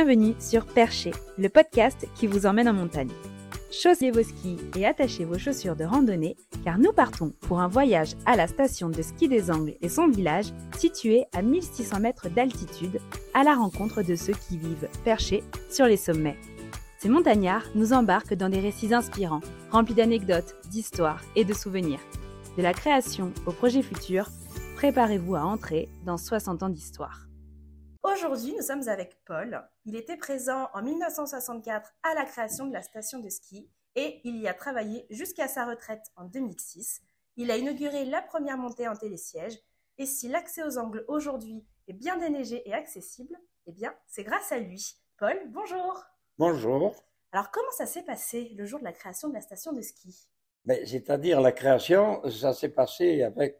Bienvenue sur Percher, le podcast qui vous emmène en montagne. Chaussez vos skis et attachez vos chaussures de randonnée car nous partons pour un voyage à la station de ski des Angles et son village situé à 1600 mètres d'altitude à la rencontre de ceux qui vivent perchés sur les sommets. Ces montagnards nous embarquent dans des récits inspirants, remplis d'anecdotes, d'histoires et de souvenirs. De la création au projet futur, préparez-vous à entrer dans 60 ans d'histoire. Aujourd'hui, nous sommes avec Paul. Il était présent en 1964 à la création de la station de ski et il y a travaillé jusqu'à sa retraite en 2006. Il a inauguré la première montée en télésiège et si l'accès aux angles aujourd'hui est bien déneigé et accessible, eh bien, c'est grâce à lui. Paul, bonjour. Bonjour. Alors, comment ça s'est passé le jour de la création de la station de ski? Ben, C'est-à-dire, la création, ça s'est passé avec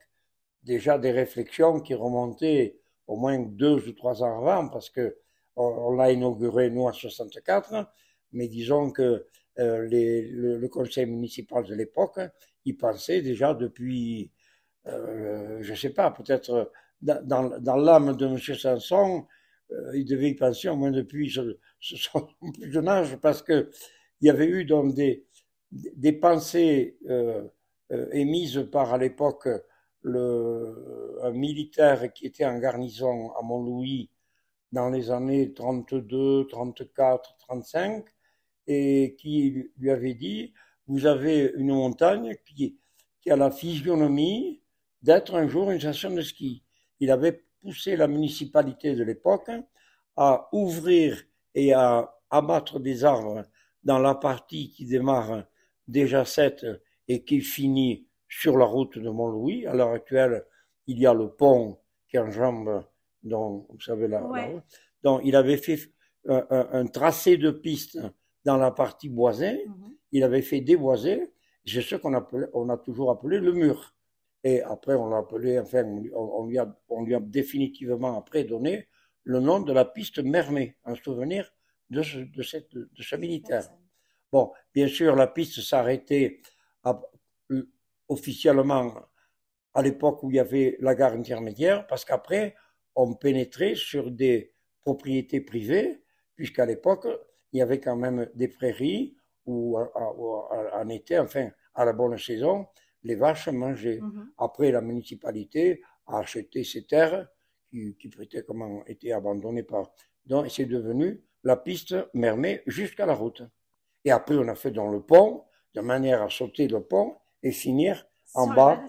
déjà des réflexions qui remontaient au moins deux ou trois ans avant, parce que on, l'a inauguré nous en 64, mais disons que euh, le, conseil municipal de l'époque, il pensait déjà depuis, euh, je sais pas, peut-être dans, l'âme de M. Sanson, euh, il devait y penser au moins depuis son plus jeune âge, parce que il y avait eu donc des, des pensées euh, euh, émises par à l'époque le, un militaire qui était en garnison à Montlouis dans les années 32, 34, 35, et qui lui avait dit, vous avez une montagne qui, qui a la physionomie d'être un jour une station de ski. Il avait poussé la municipalité de l'époque à ouvrir et à abattre des arbres dans la partie qui démarre déjà 7 et qui finit sur la route de Mont-Louis. À l'heure actuelle, il y a le pont qui enjambe, donc, vous savez, la, route. Donc, il avait fait un, tracé de piste dans la partie boisée. Mhm. Il avait fait déboiser. C'est ce qu'on on a toujours appelé le mur. Et après, on l'a appelé, enfin, on, lui a, on lui a définitivement après donné le nom de la piste Mermet, en souvenir de ce, de cette, de ce militaire. Bon, bien sûr, la piste s'arrêtait officiellement à l'époque où il y avait la gare intermédiaire, parce qu'après, on pénétrait sur des propriétés privées, puisqu'à l'époque, il y avait quand même des prairies où, en été, enfin, à la bonne saison, les vaches mangeaient. Mhm. Après, la municipalité a acheté ces terres qui, qui étaient, comment, étaient abandonnées par. Donc, c'est devenu la piste Mermet jusqu'à la route. Et après, on a fait dans le pont, de manière à sauter le pont et finir en bas,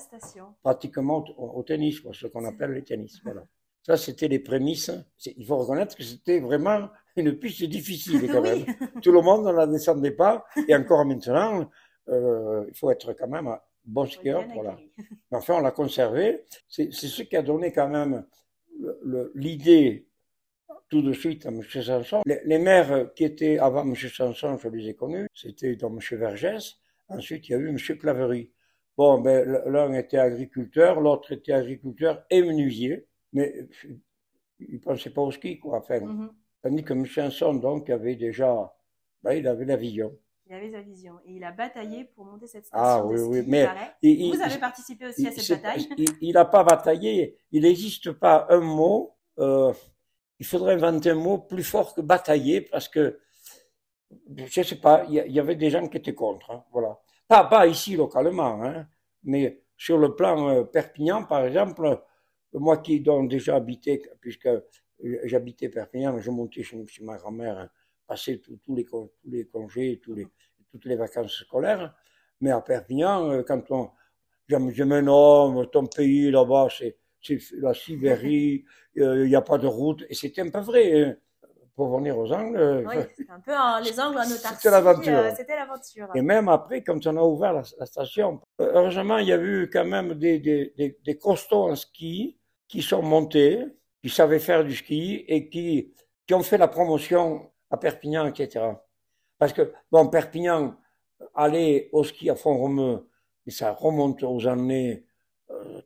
pratiquement au, tennis, ce qu'on appelle le tennis. Voilà. Ça, c'était les prémices. Il faut reconnaître que c'était vraiment une piste difficile quand même. Tout le monde ne la descendait pas. Et encore maintenant, euh, il faut être quand même un bon skieur. Voilà. Mais enfin, on l'a conservé. C'est ce qui a donné quand même l'idée tout de suite à M. Sanson. Les, maires qui étaient avant M. Sanson, je les ai connus. C'était donc M. Vergès. Ensuite, il y a eu M. Claverie. Bon, ben, l'un était agriculteur, l'autre était agriculteur et menuisier, mais il ne pensait pas au ski, quoi. Enfin, mm Tandis que M. Sanson, donc, avait déjà, ben, il avait la vision. Il avait sa vision et il a bataillé pour monter cette ah station. Ah oui, oui, mais vous avez participé aussi à cette bataille. Il n'a pas bataillé. Il n'existe pas un mot. Euh, il faudrait inventer un mot plus fort que batailler parce que je sais pas. Il y, avait des gens qui étaient contre. Hein, voilà. Pas, pas ici localement, hein, mais sur le plan euh, Perpignan, par exemple, moi qui donc déjà habité, puisque j'habitais Perpignan, je montais chez, ma grand-mère, hein, passer tous les, tous les congés, tous les, toutes les vacances scolaires. Mais à Perpignan, euh, quand on, je, me nomme, ton pays là-bas, c'est, la Sibérie, euh, il n'y a pas de route, et c'était un peu vrai. Pour venir aux Angles. Oui, c'est un peu les Angles en autarcie. C'était l'aventure. Euh, c'était l'aventure. Et même après, quand on a ouvert la, station, heureusement, il y a eu quand même des, des, des, costauds en ski qui sont montés, qui savaient faire du ski et qui, qui ont fait la promotion à Perpignan, etc. Parce que, bon, Perpignan, aller au ski à Font-Romeu, et ça remonte aux années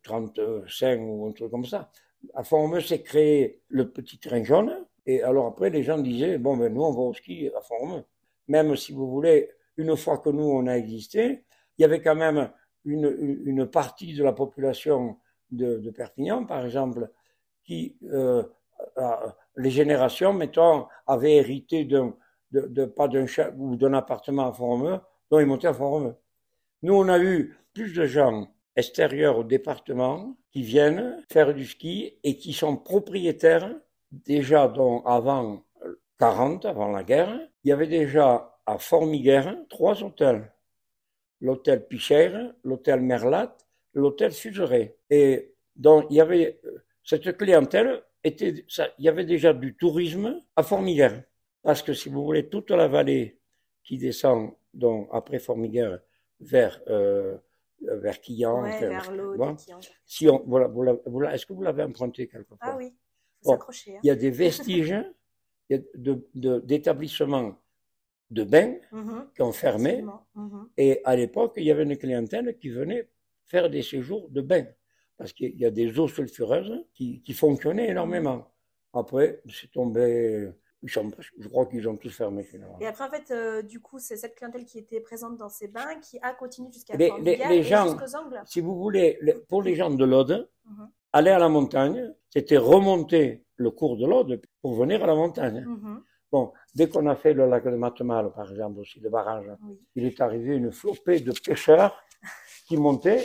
35 euh, ou un truc comme ça. À Font-Romeu, c'est créé le petit train jaune, et alors après, les gens disaient, bon, ben nous, on va au ski à fond Même si vous voulez, une fois que nous, on a existé, il y avait quand même une, une partie de la population de, de Perpignan, par exemple, qui, euh, les générations, mettons, avaient hérité d'un, de, pas d'un ou d'un appartement à Font-Romeu, dont ils montaient à Font-Romeu. Nous, on a eu plus de gens extérieurs au département qui viennent faire du ski et qui sont propriétaires déjà dont avant 40, avant la guerre, il y avait déjà à Formiguère trois hôtels. L'hôtel Pichère, l'hôtel Merlat, l'hôtel Suzerain. Et donc, il y avait, cette clientèle était, ça, il y avait déjà du tourisme à Formiguère. Parce que si vous voulez, toute la vallée qui descend, donc après Formiguère, vers, euh, vers Quillan, ouais, vers, vers Si on, voilà, voilà, est-ce que vous l'avez emprunté quelque fois Ah oui, bon, hein. Il y a des vestiges d'établissements de, de, bains mm -hmm. qui ont fermé. Mm -hmm. Et à l'époque, il y avait une clientèle qui venait faire des séjours de bains. Parce qu'il y a des eaux sulfureuses qui, qui fonctionnaient énormément. Après, c'est tombé je crois qu'ils ont tous fermé finalement. Et après, en fait, euh, du coup, c'est cette clientèle qui était présente dans ces bains qui a continué jusqu'à les, les, les gens, jusqu'aux angles. Si vous voulez, les, pour les gens de l'Aude, Mm -hmm. Aller à la montagne, c'était remonter le cours de l'Aude pour venir à la montagne. -hmm. Bon, dès qu'on a fait le lac de Matemal, par exemple, aussi, le barrage, Oui. il est arrivé une flopée de pêcheurs qui montaient.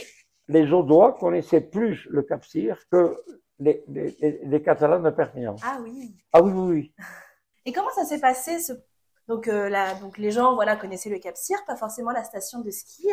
Les Audois connaissaient plus le Cap Cyr que les, les, les Catalans de Perpignan. Ah oui. Ah oui, oui, oui. Et comment ça s'est passé ce... donc, euh, là, donc les gens voilà, connaissaient le Cap Cyr, pas forcément la station de ski.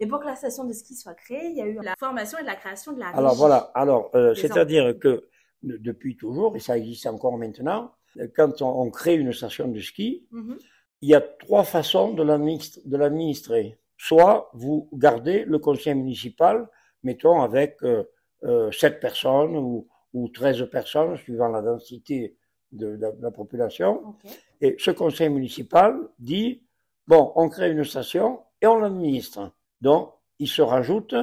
Et pour que la station de ski soit créée, il y a eu la formation et la création de la. Alors voilà, alors euh, c'est-à-dire que depuis toujours, et ça existe encore maintenant, quand on, on crée une station de ski, Mhm. il y a trois façons de l'administre- de l'administrer. Soit vous gardez le conseil municipal, mettons avec euh, euh, 7 personnes ou, ou 13 personnes, suivant la densité de, de- de la population. Et ce conseil municipal dit, bon, on crée une station et on l'administre. Donc, il se rajoute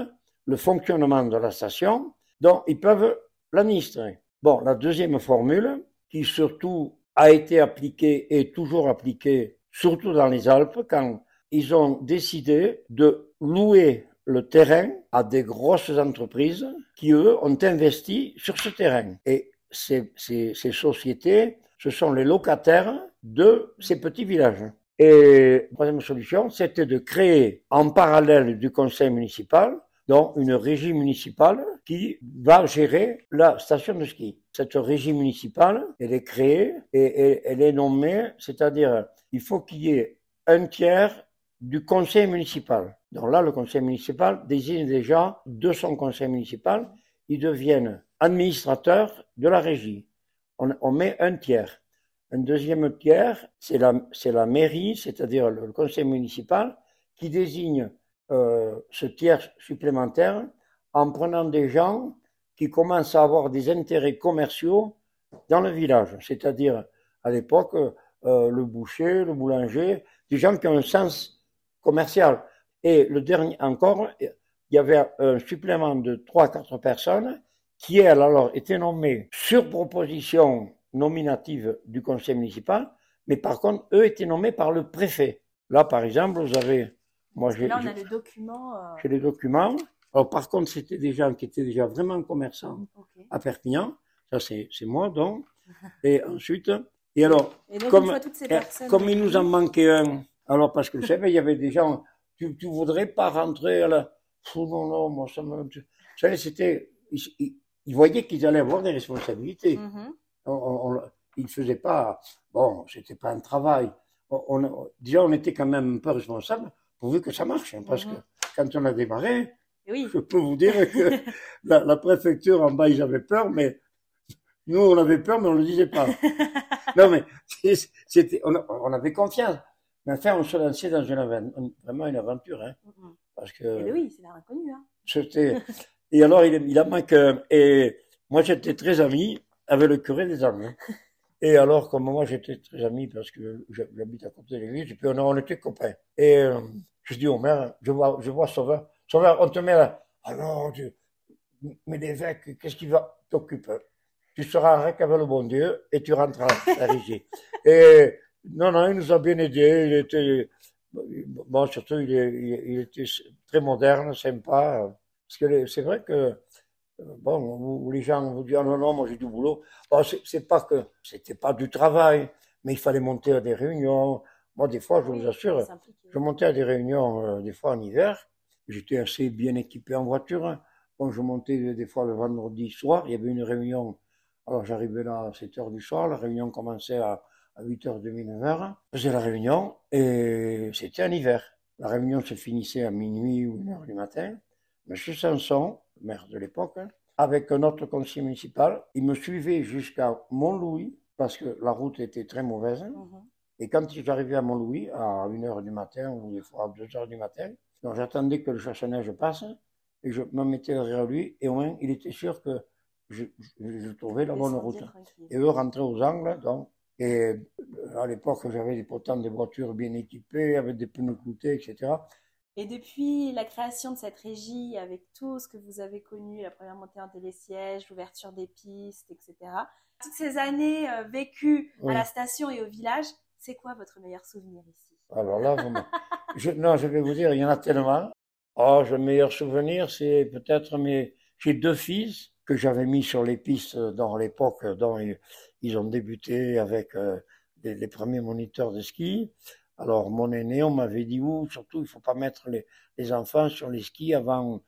le fonctionnement de la station, donc ils peuvent l'administrer. Bon, la deuxième formule, qui surtout a été appliquée et toujours appliquée, surtout dans les Alpes, quand ils ont décidé de louer le terrain à des grosses entreprises qui, eux, ont investi sur ce terrain. Et ces sociétés, ce sont les locataires de ces petits villages. Et la troisième solution, c'était de créer en parallèle du conseil municipal donc une régie municipale qui va gérer la station de ski. Cette régie municipale, elle est créée et, elle est nommée, c'est-à-dire il faut qu'il y ait un tiers du conseil municipal. Donc là, le conseil municipal désigne déjà de son conseil municipal, ils deviennent administrateurs de la régie. On met un tiers. Un deuxième tiers, c'est la, mairie, c'est-à-dire le, conseil municipal, qui désigne euh, ce tiers supplémentaire en prenant des gens qui commencent à avoir des intérêts commerciaux dans le village. C'est-à-dire, à l'époque, euh, le boucher, le boulanger, des gens qui ont un sens commercial. Et le dernier encore, il y avait un supplément de trois, quatre personnes qui, elles, alors, étaient nommées sur proposition nominative du conseil municipal, mais par contre, eux étaient nommés par le préfet. Là, par exemple, vous avez, moi, j'ai, Là, on a le document. euh, j'ai les documents. Alors, par contre, c'était des gens qui étaient déjà vraiment commerçants ok. à Perpignan. Ça, c'est, c'est moi, donc. Et ensuite, et alors, Et donc, comme, toutes ces eh, personnes. comme il nous en manquait un, alors, parce que vous savez, il y avait des gens, tu, tu voudrais pas rentrer à la, Pff, non, non, moi, ça me, vous savez, c'était, ils, ils- ils voyaient qu'ils allaient avoir des responsabilités. Mhm. On, ils ne faisaient pas, bon, c'était pas un travail. On, déjà, on était quand même un peu responsable pourvu que ça marche, hein, parce Mhm. que quand on a démarré, Oui. je peux vous dire que la, la préfecture en bas, ils avaient peur, mais nous, on avait peur, mais on ne le disait pas. non, mais c'était, on, avait confiance. Mais enfin, on se lançait dans une, vraiment une aventure, hein, Mhm. parce Eh que oui, c'est l'inconnu. Hein. c'était. Et alors, il, il a manqué. Et moi, j'étais très ami avec le curé des hein. Et alors, comme moi, j'étais très ami parce que j'habite à côté de l'église, et puis on, on était copains. Et euh, je dis au maire, je vois, je vois Sauveur, Sauveur, on te met là. Alors, tu, mais l'évêque, qu'est-ce qu'il va t'occuper? Tu seras un rec avec le bon Dieu et tu rentreras à la régie. Et non, non, il nous a bien aidés. Il était, bon, surtout, il, est- il, était très moderne, sympa. Parce que c'est vrai que bon, où, les gens vous disent, ah non, non, moi j'ai du boulot. Bon, c'est pas que c'était pas du travail, mais il fallait monter à des réunions. Moi, des fois, je vous assure, je montais à des réunions, euh, des fois en hiver. J'étais assez bien équipé en voiture. Bon, je montais des fois le vendredi soir. Il y avait une réunion. Alors, j'arrivais là à 7 heures du soir. La réunion commençait à, à 8h30, 9h. Je faisais la réunion et c'était en hiver. La réunion se finissait à minuit ou 1h du matin. Monsieur Sanson, maire de l'époque, avec un autre conseiller municipal, il me suivait jusqu'à Montlouis parce que la route était très mauvaise. Mhm. Et quand j'arrivais à Montlouis, à 1h du matin ou des fois à 2h du matin, j'attendais que le chasse-neige passe et je me mettais derrière lui et au moins il était sûr que je, trouvais la bonne route. Et eux rentraient aux angles, donc. Et euh, à l'époque, j'avais pourtant des voitures bien équipées, avec des pneus cloutés, etc. Et depuis la création de cette régie, avec tout ce que vous avez connu, la première montée en télésiège, l'ouverture des pistes, etc., toutes ces années euh, vécues à la station et au village, c'est quoi votre meilleur souvenir ici? Alors là, je, non, je vais vous dire, il y en a tellement. Oh, le meilleur souvenir, c'est peut-être mes. J'ai deux fils que j'avais mis sur les pistes dans l'époque dont ils, ont débuté avec euh, les, premiers moniteurs de ski. Alors, mon aîné, on m'avait dit, où surtout, il faut pas mettre les, les, enfants sur les skis avant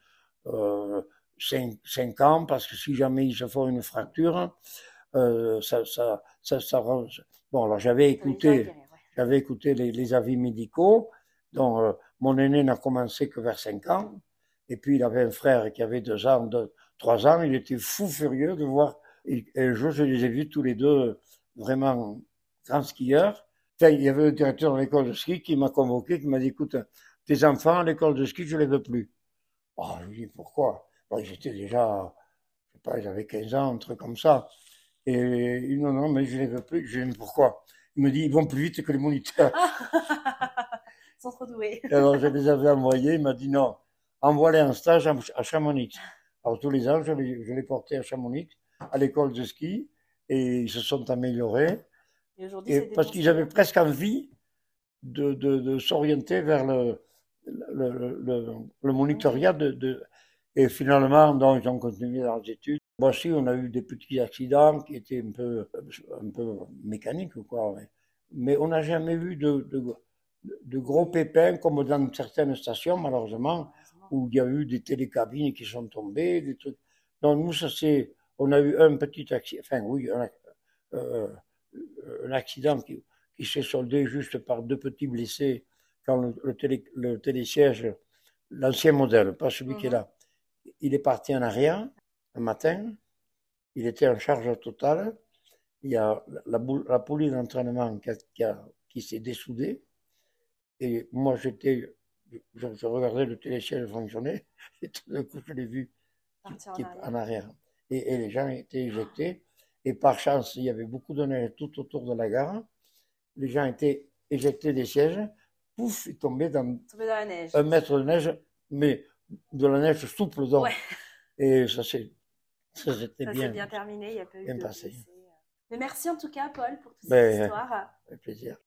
euh, 5, ans, parce que si jamais ils se font une fracture, euh, ça, ça, ça, ça, Bon, alors j'avais écouté, j'avais écouté les, les, avis médicaux, donc euh, mon aîné n'a commencé que vers 5 ans, et puis il avait un frère qui avait 2 ans, 3 ans, il était fou furieux de voir, et, un jour je les ai vus tous les deux vraiment grands skieurs, il y avait le directeur de l'école de ski qui m'a convoqué, qui m'a dit, écoute, tes enfants à l'école de ski, je les veux plus. Oh, je lui ai dit, pourquoi bon, J'étais déjà, je sais pas, j'avais 15 ans, un truc comme ça. Et il dit, non, non, mais je les veux plus. Je lui ai dit, pourquoi? Il me dit, ils vont plus vite que les moniteurs. ils sont trop doués. Alors, je les avais envoyés, il m'a dit, non, envoie-les en stage à Chamonix. Alors, tous les ans, je les, je les portais à Chamonix, à l'école de ski, et ils se sont améliorés. Et parce qu'ils avaient presque envie de, de, de s'orienter vers le, le, le, le monitoriat de, de, et finalement, donc, ils ont continué leurs études. Voici, on a eu des petits accidents qui étaient un peu, un peu mécaniques, quoi. Mais on n'a jamais eu de, gros pépins comme dans certaines stations, malheureusement, où il y a eu des télécabines qui sont tombées, des trucs. Donc, nous, ça c'est, on a eu un petit accident, enfin, oui, un, euh, un accident qui, qui s'est soldé juste par deux petits blessés quand le, le, télé, le télésiège, l'ancien modèle, pas celui qui est mhm. là, il est parti en arrière un matin, il était en charge totale, il y a la, la poulie d'entraînement qui, qui, qui s'est dessoudée, et moi j'étais, je, je, regardais le télésiège fonctionner, et tout d'un coup je l'ai vu qui, en, arrière. en arrière. Et, et, les gens étaient éjectés. Et par chance, il y avait beaucoup de neige tout autour de la gare. Les gens étaient éjectés des sièges. Pouf, ils tombaient dans, dans la neige. un mètre de neige, mais de la neige souple. Donc. Ouais. Et ça s'est ça s'était bien, bien terminé. Il y a pas eu bien de passé. Mais merci en tout cas, Paul, pour toute ben, cette histoire. Avec plaisir.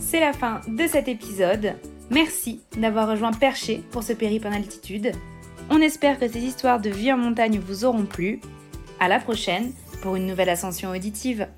C'est la fin de cet épisode. Merci d'avoir rejoint Perché pour ce périple en altitude. On espère que ces histoires de vie en montagne vous auront plu. À la prochaine pour une nouvelle ascension auditive.